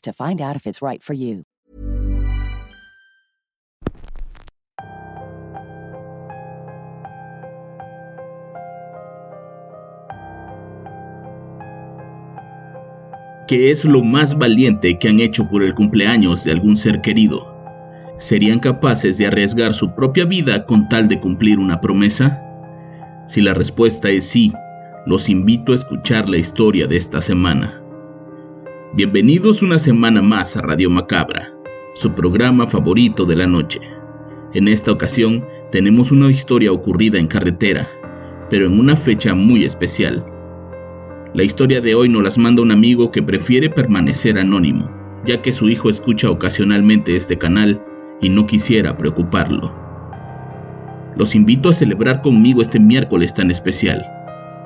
to find out if it's right for you. ¿Qué es lo más valiente que han hecho por el cumpleaños de algún ser querido? ¿Serían capaces de arriesgar su propia vida con tal de cumplir una promesa? Si la respuesta es sí, los invito a escuchar la historia de esta semana. Bienvenidos una semana más a Radio Macabra, su programa favorito de la noche. En esta ocasión tenemos una historia ocurrida en carretera, pero en una fecha muy especial. La historia de hoy nos las manda un amigo que prefiere permanecer anónimo, ya que su hijo escucha ocasionalmente este canal y no quisiera preocuparlo. Los invito a celebrar conmigo este miércoles tan especial,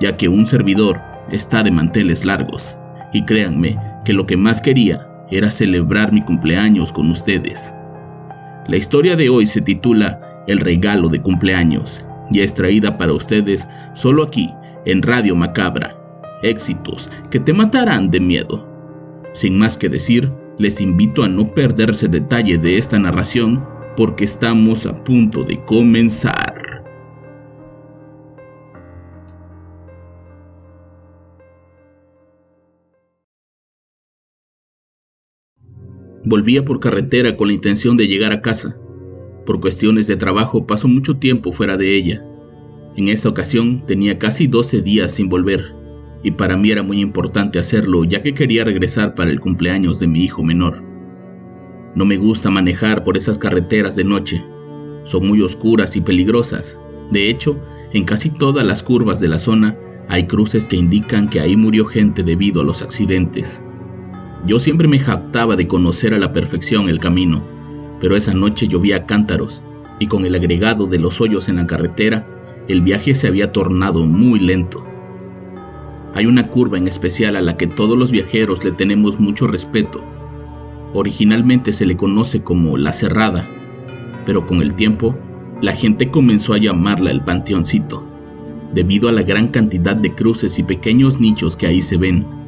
ya que un servidor está de manteles largos, y créanme, que lo que más quería era celebrar mi cumpleaños con ustedes. La historia de hoy se titula El regalo de cumpleaños y es traída para ustedes solo aquí, en Radio Macabra. Éxitos que te matarán de miedo. Sin más que decir, les invito a no perderse detalle de esta narración porque estamos a punto de comenzar. Volvía por carretera con la intención de llegar a casa. Por cuestiones de trabajo paso mucho tiempo fuera de ella. En esta ocasión tenía casi 12 días sin volver, y para mí era muy importante hacerlo ya que quería regresar para el cumpleaños de mi hijo menor. No me gusta manejar por esas carreteras de noche. Son muy oscuras y peligrosas. De hecho, en casi todas las curvas de la zona hay cruces que indican que ahí murió gente debido a los accidentes. Yo siempre me jactaba de conocer a la perfección el camino, pero esa noche llovía cántaros y con el agregado de los hoyos en la carretera, el viaje se había tornado muy lento. Hay una curva en especial a la que todos los viajeros le tenemos mucho respeto. Originalmente se le conoce como la cerrada, pero con el tiempo la gente comenzó a llamarla el panteoncito, debido a la gran cantidad de cruces y pequeños nichos que ahí se ven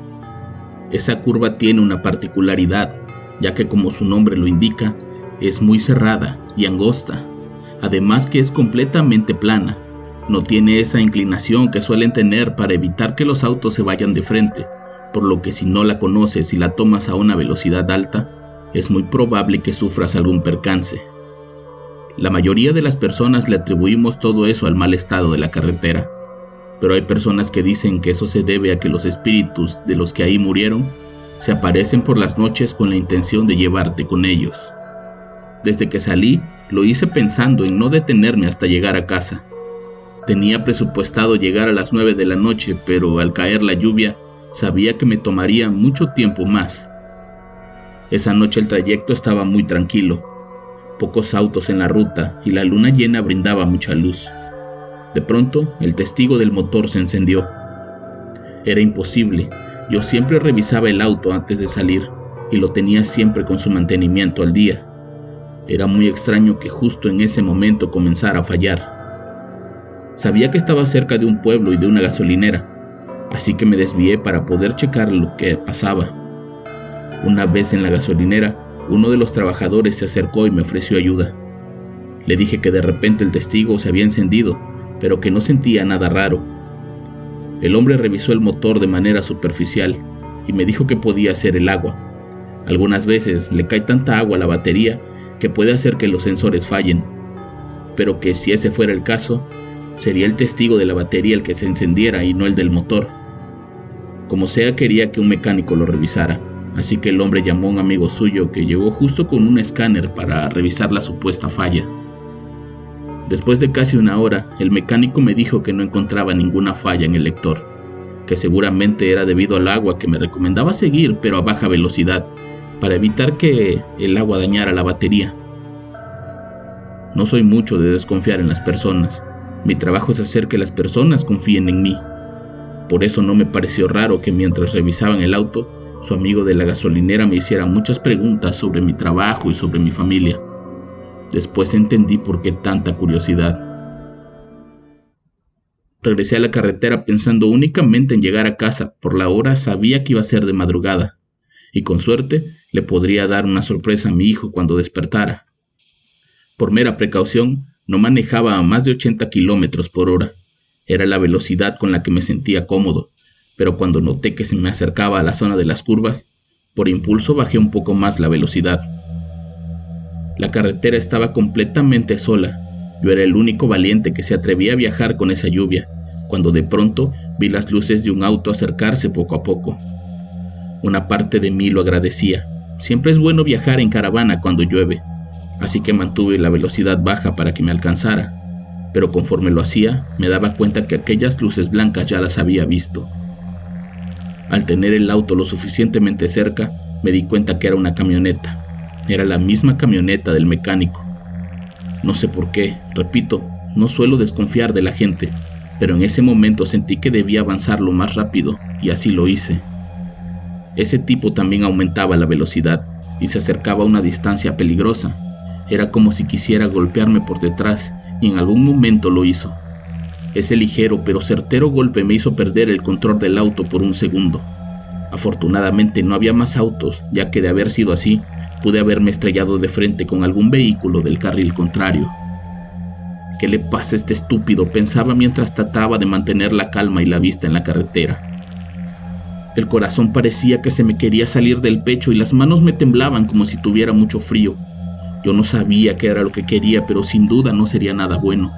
esa curva tiene una particularidad, ya que como su nombre lo indica, es muy cerrada y angosta, además que es completamente plana. No tiene esa inclinación que suelen tener para evitar que los autos se vayan de frente, por lo que si no la conoces y la tomas a una velocidad alta, es muy probable que sufras algún percance. La mayoría de las personas le atribuimos todo eso al mal estado de la carretera, pero hay personas que dicen que eso se debe a que los espíritus de los que ahí murieron se aparecen por las noches con la intención de llevarte con ellos. Desde que salí, lo hice pensando en no detenerme hasta llegar a casa. Tenía presupuestado llegar a las 9 de la noche, pero al caer la lluvia, sabía que me tomaría mucho tiempo más. Esa noche el trayecto estaba muy tranquilo, pocos autos en la ruta y la luna llena brindaba mucha luz. De pronto, el testigo del motor se encendió. Era imposible. Yo siempre revisaba el auto antes de salir y lo tenía siempre con su mantenimiento al día. Era muy extraño que justo en ese momento comenzara a fallar. Sabía que estaba cerca de un pueblo y de una gasolinera, así que me desvié para poder checar lo que pasaba. Una vez en la gasolinera, uno de los trabajadores se acercó y me ofreció ayuda. Le dije que de repente el testigo se había encendido pero que no sentía nada raro. El hombre revisó el motor de manera superficial y me dijo que podía ser el agua, Algunas veces le cae tanta agua a la batería que puede hacer que los sensores fallen, pero que si ese fuera el caso, sería el testigo de la batería el que se encendiera y no el del motor. Como sea, quería que un mecánico lo revisara, así que el hombre llamó a un amigo suyo que llegó justo con un escáner para revisar la supuesta falla. Después de casi una hora, el mecánico me dijo que no encontraba ninguna falla en el lector, que seguramente era debido al agua que me recomendaba seguir pero a baja velocidad, para evitar que el agua dañara la batería. No soy mucho de desconfiar en las personas. Mi trabajo es hacer que las personas confíen en mí. Por eso no me pareció raro que mientras revisaban el auto, su amigo de la gasolinera me hiciera muchas preguntas sobre mi trabajo y sobre mi familia. Después entendí por qué tanta curiosidad. Regresé a la carretera pensando únicamente en llegar a casa. Por la hora sabía que iba a ser de madrugada y con suerte le podría dar una sorpresa a mi hijo cuando despertara. Por mera precaución, no manejaba a más de 80 kilómetros por hora. Era la velocidad con la que me sentía cómodo, pero cuando noté que se me acercaba a la zona de las curvas, por impulso bajé un poco más la velocidad. La carretera estaba completamente sola. Yo era el único valiente que se atrevía a viajar con esa lluvia, cuando de pronto vi las luces de un auto acercarse poco a poco. Una parte de mí lo agradecía. Siempre es bueno viajar en caravana cuando llueve, así que mantuve la velocidad baja para que me alcanzara. Pero conforme lo hacía, me daba cuenta que aquellas luces blancas ya las había visto. Al tener el auto lo suficientemente cerca, me di cuenta que era una camioneta. Era la misma camioneta del mecánico. No sé por qué, repito, no suelo desconfiar de la gente, pero en ese momento sentí que debía avanzar lo más rápido, y así lo hice. Ese tipo también aumentaba la velocidad y se acercaba a una distancia peligrosa. Era como si quisiera golpearme por detrás y en algún momento lo hizo. Ese ligero pero certero golpe me hizo perder el control del auto por un segundo. Afortunadamente no había más autos, ya que de haber sido así, pude haberme estrellado de frente con algún vehículo del carril contrario. ¿Qué le pasa a este estúpido? pensaba mientras trataba de mantener la calma y la vista en la carretera. El corazón parecía que se me quería salir del pecho y las manos me temblaban como si tuviera mucho frío. Yo no sabía qué era lo que quería, pero sin duda no sería nada bueno.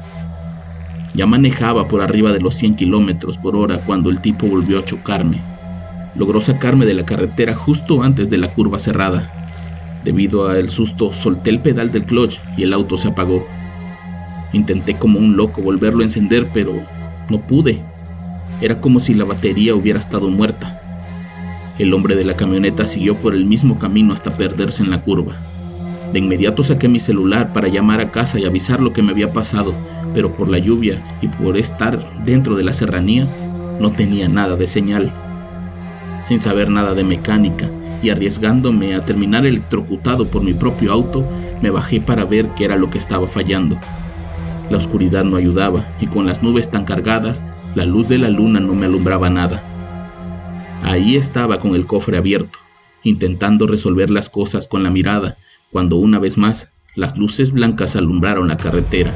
Ya manejaba por arriba de los 100 kilómetros por hora cuando el tipo volvió a chocarme. Logró sacarme de la carretera justo antes de la curva cerrada. Debido al susto, solté el pedal del clutch y el auto se apagó. Intenté como un loco volverlo a encender, pero no pude. Era como si la batería hubiera estado muerta. El hombre de la camioneta siguió por el mismo camino hasta perderse en la curva. De inmediato saqué mi celular para llamar a casa y avisar lo que me había pasado, pero por la lluvia y por estar dentro de la serranía, no tenía nada de señal. Sin saber nada de mecánica y arriesgándome a terminar electrocutado por mi propio auto, me bajé para ver qué era lo que estaba fallando. La oscuridad no ayudaba y con las nubes tan cargadas, la luz de la luna no me alumbraba nada. Ahí estaba con el cofre abierto, intentando resolver las cosas con la mirada, cuando una vez más las luces blancas alumbraron la carretera.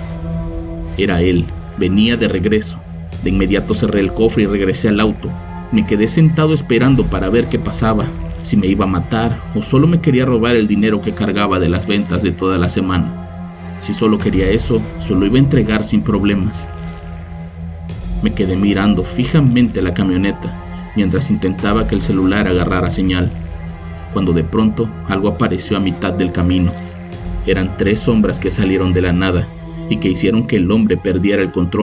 Era él, venía de regreso. De inmediato cerré el cofre y regresé al auto. Me quedé sentado esperando para ver qué pasaba, si me iba a matar o solo me quería robar el dinero que cargaba de las ventas de toda la semana. Si solo quería eso, se lo iba a entregar sin problemas. Me quedé mirando fijamente la camioneta mientras intentaba que el celular agarrara señal, cuando de pronto algo apareció a mitad del camino. Eran tres sombras que salieron de la nada y que hicieron que el hombre perdiera el control.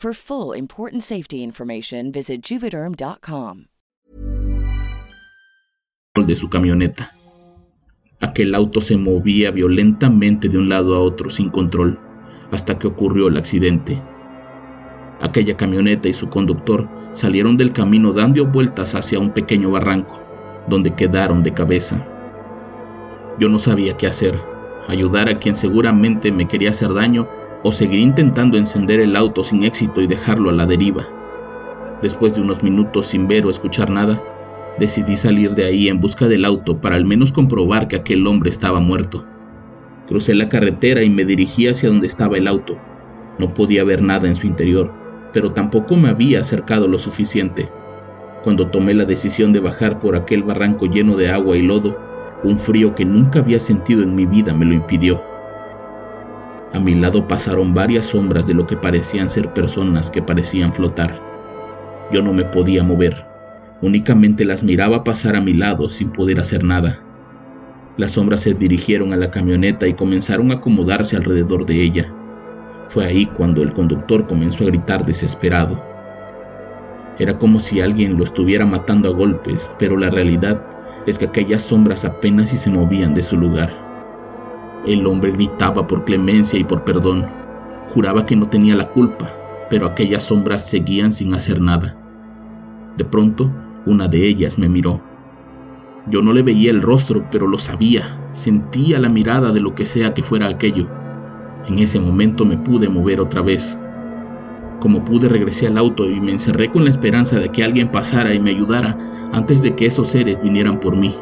For full important safety information, visit juvederm.com. De su camioneta. Aquel auto se movía violentamente de un lado a otro sin control hasta que ocurrió el accidente. Aquella camioneta y su conductor salieron del camino dando vueltas hacia un pequeño barranco, donde quedaron de cabeza. Yo no sabía qué hacer, ayudar a quien seguramente me quería hacer daño o seguir intentando encender el auto sin éxito y dejarlo a la deriva. Después de unos minutos sin ver o escuchar nada, decidí salir de ahí en busca del auto para al menos comprobar que aquel hombre estaba muerto. Crucé la carretera y me dirigí hacia donde estaba el auto. No podía ver nada en su interior, pero tampoco me había acercado lo suficiente. Cuando tomé la decisión de bajar por aquel barranco lleno de agua y lodo, un frío que nunca había sentido en mi vida me lo impidió. A mi lado pasaron varias sombras de lo que parecían ser personas que parecían flotar. Yo no me podía mover, únicamente las miraba pasar a mi lado sin poder hacer nada. Las sombras se dirigieron a la camioneta y comenzaron a acomodarse alrededor de ella. Fue ahí cuando el conductor comenzó a gritar desesperado. Era como si alguien lo estuviera matando a golpes, pero la realidad es que aquellas sombras apenas si se movían de su lugar. El hombre gritaba por clemencia y por perdón. Juraba que no tenía la culpa, pero aquellas sombras seguían sin hacer nada. De pronto, una de ellas me miró. Yo no le veía el rostro, pero lo sabía, sentía la mirada de lo que sea que fuera aquello. En ese momento me pude mover otra vez. Como pude regresé al auto y me encerré con la esperanza de que alguien pasara y me ayudara antes de que esos seres vinieran por mí,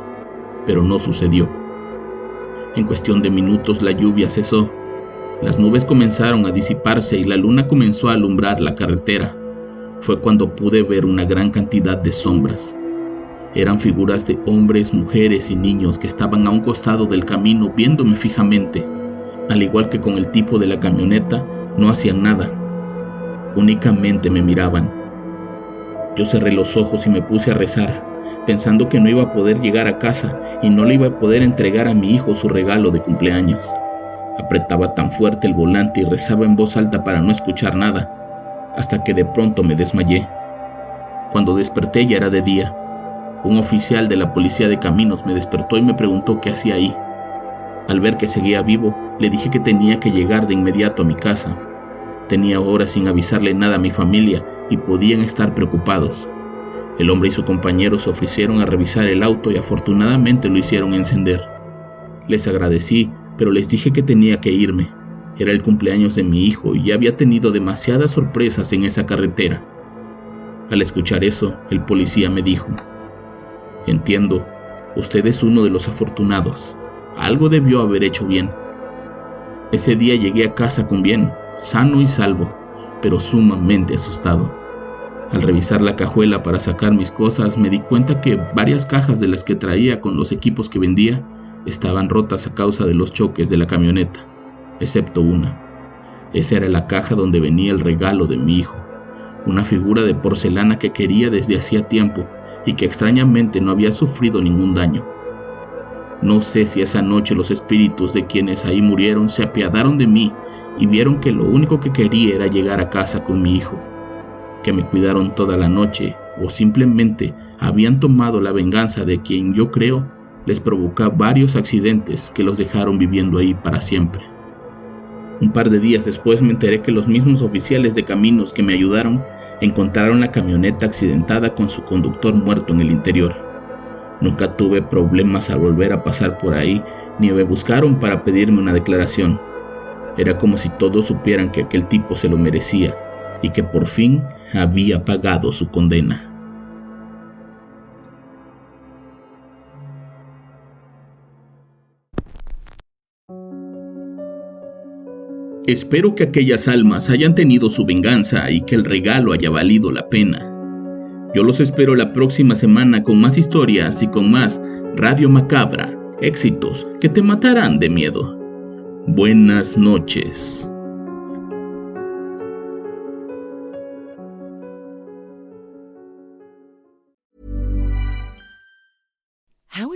pero no sucedió. En cuestión de minutos la lluvia cesó, las nubes comenzaron a disiparse y la luna comenzó a alumbrar la carretera. Fue cuando pude ver una gran cantidad de sombras. Eran figuras de hombres, mujeres y niños que estaban a un costado del camino viéndome fijamente. Al igual que con el tipo de la camioneta, no hacían nada. Únicamente me miraban. Yo cerré los ojos y me puse a rezar, pensando que no iba a poder llegar a casa y no le iba a poder entregar a mi hijo su regalo de cumpleaños. Apretaba tan fuerte el volante y rezaba en voz alta para no escuchar nada, hasta que de pronto me desmayé. Cuando desperté ya era de día. Un oficial de la policía de caminos me despertó y me preguntó qué hacía ahí. Al ver que seguía vivo, le dije que tenía que llegar de inmediato a mi casa. Tenía horas sin avisarle nada a mi familia y podían estar preocupados. El hombre y su compañero se ofrecieron a revisar el auto y afortunadamente lo hicieron encender. Les agradecí, pero les dije que tenía que irme. Era el cumpleaños de mi hijo y había tenido demasiadas sorpresas en esa carretera. Al escuchar eso, el policía me dijo, Entiendo, usted es uno de los afortunados. Algo debió haber hecho bien. Ese día llegué a casa con bien, sano y salvo, pero sumamente asustado. Al revisar la cajuela para sacar mis cosas, me di cuenta que varias cajas de las que traía con los equipos que vendía estaban rotas a causa de los choques de la camioneta, excepto una. Esa era la caja donde venía el regalo de mi hijo, una figura de porcelana que quería desde hacía tiempo y que extrañamente no había sufrido ningún daño. No sé si esa noche los espíritus de quienes ahí murieron se apiadaron de mí y vieron que lo único que quería era llegar a casa con mi hijo, que me cuidaron toda la noche o simplemente habían tomado la venganza de quien yo creo les provoca varios accidentes que los dejaron viviendo ahí para siempre. Un par de días después me enteré que los mismos oficiales de caminos que me ayudaron encontraron la camioneta accidentada con su conductor muerto en el interior. Nunca tuve problemas al volver a pasar por ahí, ni me buscaron para pedirme una declaración. Era como si todos supieran que aquel tipo se lo merecía y que por fin había pagado su condena. Espero que aquellas almas hayan tenido su venganza y que el regalo haya valido la pena. Yo los espero la próxima semana con más historias y con más Radio Macabra, éxitos que te matarán de miedo. Buenas noches.